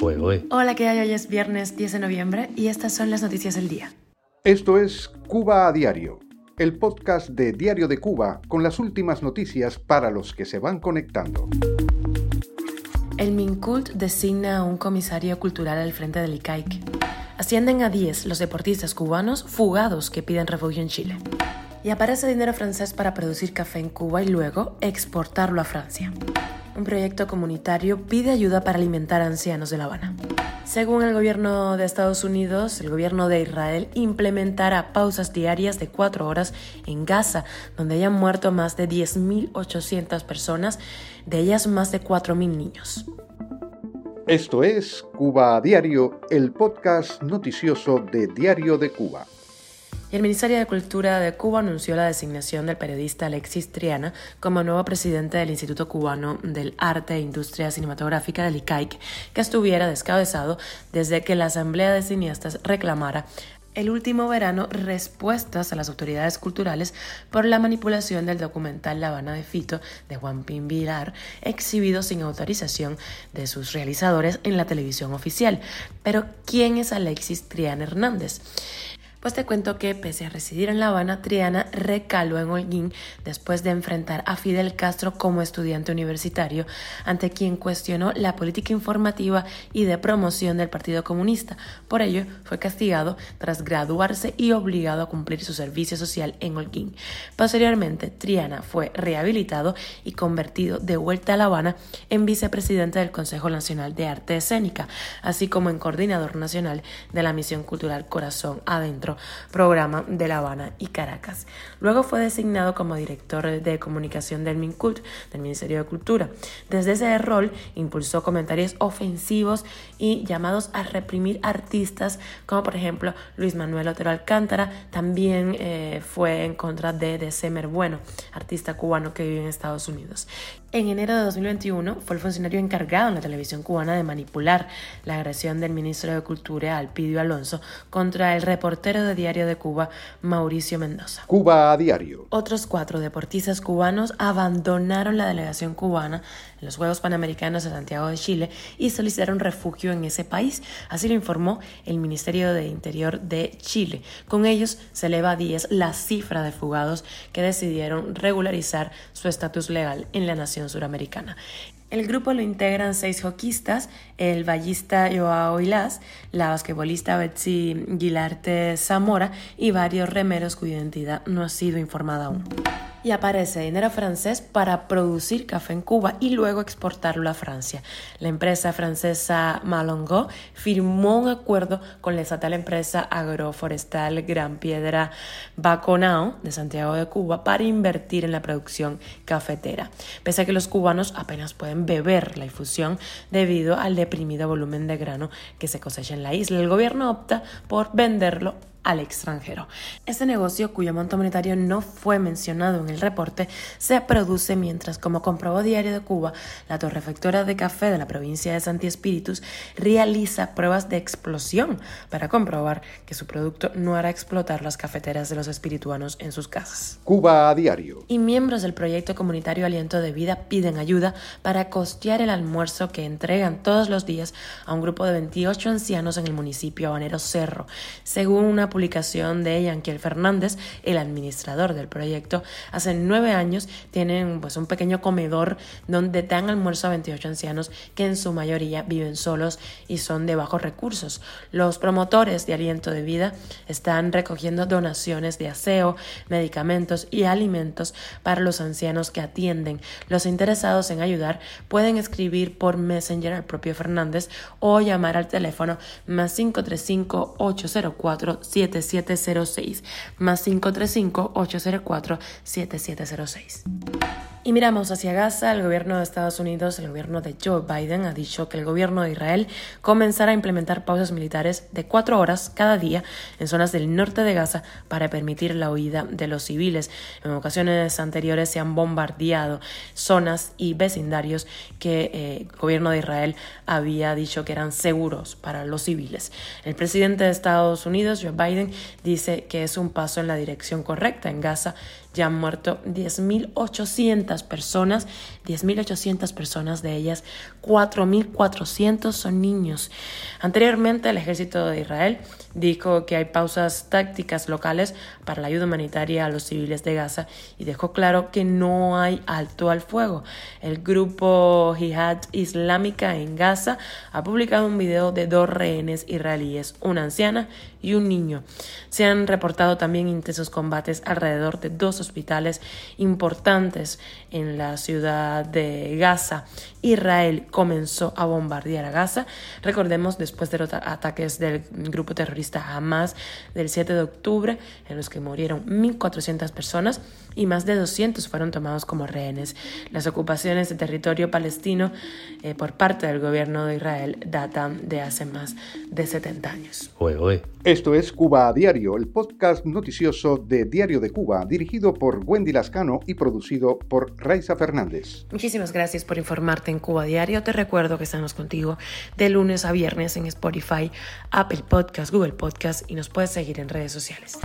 Hola, ¿qué hay? Hoy es viernes 10 de noviembre y estas son las noticias del día. Esto es Cuba a Diario, el podcast de Diario de Cuba con las últimas noticias para los que se van conectando. El Mincult designa a un comisario cultural al frente del ICAIC. Ascienden a 10 los deportistas cubanos fugados que piden refugio en Chile. Y aparece dinero francés para producir café en Cuba y luego exportarlo a Francia un proyecto comunitario pide ayuda para alimentar a ancianos de La Habana. Según el gobierno de Estados Unidos, el gobierno de Israel implementará pausas diarias de cuatro horas en Gaza, donde hayan muerto más de 10.800 personas, de ellas más de 4.000 niños. Esto es Cuba a Diario, el podcast noticioso de Diario de Cuba el Ministerio de Cultura de Cuba anunció la designación del periodista Alexis Triana como nuevo presidente del Instituto Cubano del Arte e Industria Cinematográfica del ICAIC, que estuviera descabezado desde que la Asamblea de Cineastas reclamara el último verano respuestas a las autoridades culturales por la manipulación del documental La Habana de Fito de Juan Pin Vilar, exhibido sin autorización de sus realizadores en la televisión oficial. Pero, ¿quién es Alexis Triana Hernández? Pues te cuento que pese a residir en La Habana, Triana recaló en Holguín después de enfrentar a Fidel Castro como estudiante universitario, ante quien cuestionó la política informativa y de promoción del Partido Comunista. Por ello, fue castigado tras graduarse y obligado a cumplir su servicio social en Holguín. Posteriormente, Triana fue rehabilitado y convertido de vuelta a La Habana en vicepresidente del Consejo Nacional de Arte Escénica, así como en coordinador nacional de la Misión Cultural Corazón Adentro programa de La Habana y Caracas. Luego fue designado como director de comunicación del MINCULT, del Ministerio de Cultura. Desde ese rol impulsó comentarios ofensivos y llamados a reprimir artistas como por ejemplo Luis Manuel Otero Alcántara, también eh, fue en contra de December Bueno, artista cubano que vive en Estados Unidos. En enero de 2021 fue el funcionario encargado en la televisión cubana de manipular la agresión del ministro de Cultura, Alpidio Alonso, contra el reportero de Diario de Cuba, Mauricio Mendoza. Cuba a diario. Otros cuatro deportistas cubanos abandonaron la delegación cubana en los Juegos Panamericanos de Santiago de Chile y solicitaron refugio en ese país. Así lo informó el Ministerio de Interior de Chile. Con ellos se eleva a 10 la cifra de fugados que decidieron regularizar su estatus legal en la nación suramericana. El grupo lo integran seis hoquistas, el ballista Joao Ilás, la basquetbolista Betsy Guilarte Zamora y varios remeros cuya identidad no ha sido informada aún y aparece dinero francés para producir café en Cuba y luego exportarlo a Francia. La empresa francesa Malongo firmó un acuerdo con la estatal empresa agroforestal Gran Piedra Baconao de Santiago de Cuba para invertir en la producción cafetera. Pese a que los cubanos apenas pueden beber la infusión debido al deprimido volumen de grano que se cosecha en la isla, el gobierno opta por venderlo al extranjero. Este negocio, cuyo monto monetario no fue mencionado en el reporte, se produce mientras, como comprobó Diario de Cuba, la torrefactora de café de la provincia de Santi Espíritus realiza pruebas de explosión para comprobar que su producto no hará explotar las cafeteras de los espirituanos en sus casas. Cuba a diario. Y miembros del proyecto comunitario Aliento de Vida piden ayuda para costear el almuerzo que entregan todos los días a un grupo de 28 ancianos en el municipio habanero Cerro, según una publicación de Yanquiel Fernández, el administrador del proyecto, hace nueve años tienen pues un pequeño comedor donde dan almuerzo a 28 ancianos que en su mayoría viven solos y son de bajos recursos. Los promotores de aliento de vida están recogiendo donaciones de aseo, medicamentos y alimentos para los ancianos que atienden. Los interesados en ayudar pueden escribir por Messenger al propio Fernández o llamar al teléfono más 535 804 7706 más 535-804-7706. Y miramos hacia Gaza, el gobierno de Estados Unidos, el gobierno de Joe Biden ha dicho que el gobierno de Israel comenzará a implementar pausas militares de cuatro horas cada día en zonas del norte de Gaza para permitir la huida de los civiles. En ocasiones anteriores se han bombardeado zonas y vecindarios que eh, el gobierno de Israel había dicho que eran seguros para los civiles. El presidente de Estados Unidos, Joe Biden, dice que es un paso en la dirección correcta en Gaza ya han muerto 10.800 personas, 10.800 personas de ellas, 4.400 son niños. Anteriormente, el ejército de Israel dijo que hay pausas tácticas locales para la ayuda humanitaria a los civiles de Gaza y dejó claro que no hay alto al fuego. El grupo Jihad Islámica en Gaza ha publicado un video de dos rehenes israelíes, una anciana y un niño. Se han reportado también intensos combates alrededor de dos hospitales importantes en la ciudad de Gaza. Israel comenzó a bombardear a Gaza. Recordemos después de los ataques del grupo terrorista Hamas del 7 de octubre, en los que murieron 1.400 personas y más de 200 fueron tomados como rehenes. Las ocupaciones de territorio palestino eh, por parte del gobierno de Israel datan de hace más de 70 años. Esto es Cuba a Diario, el podcast noticioso de Diario de Cuba, dirigido por Wendy Lascano y producido por Raiza Fernández. Muchísimas gracias por informarte en Cuba Diario. Te recuerdo que estamos contigo de lunes a viernes en Spotify, Apple Podcast, Google Podcast y nos puedes seguir en redes sociales.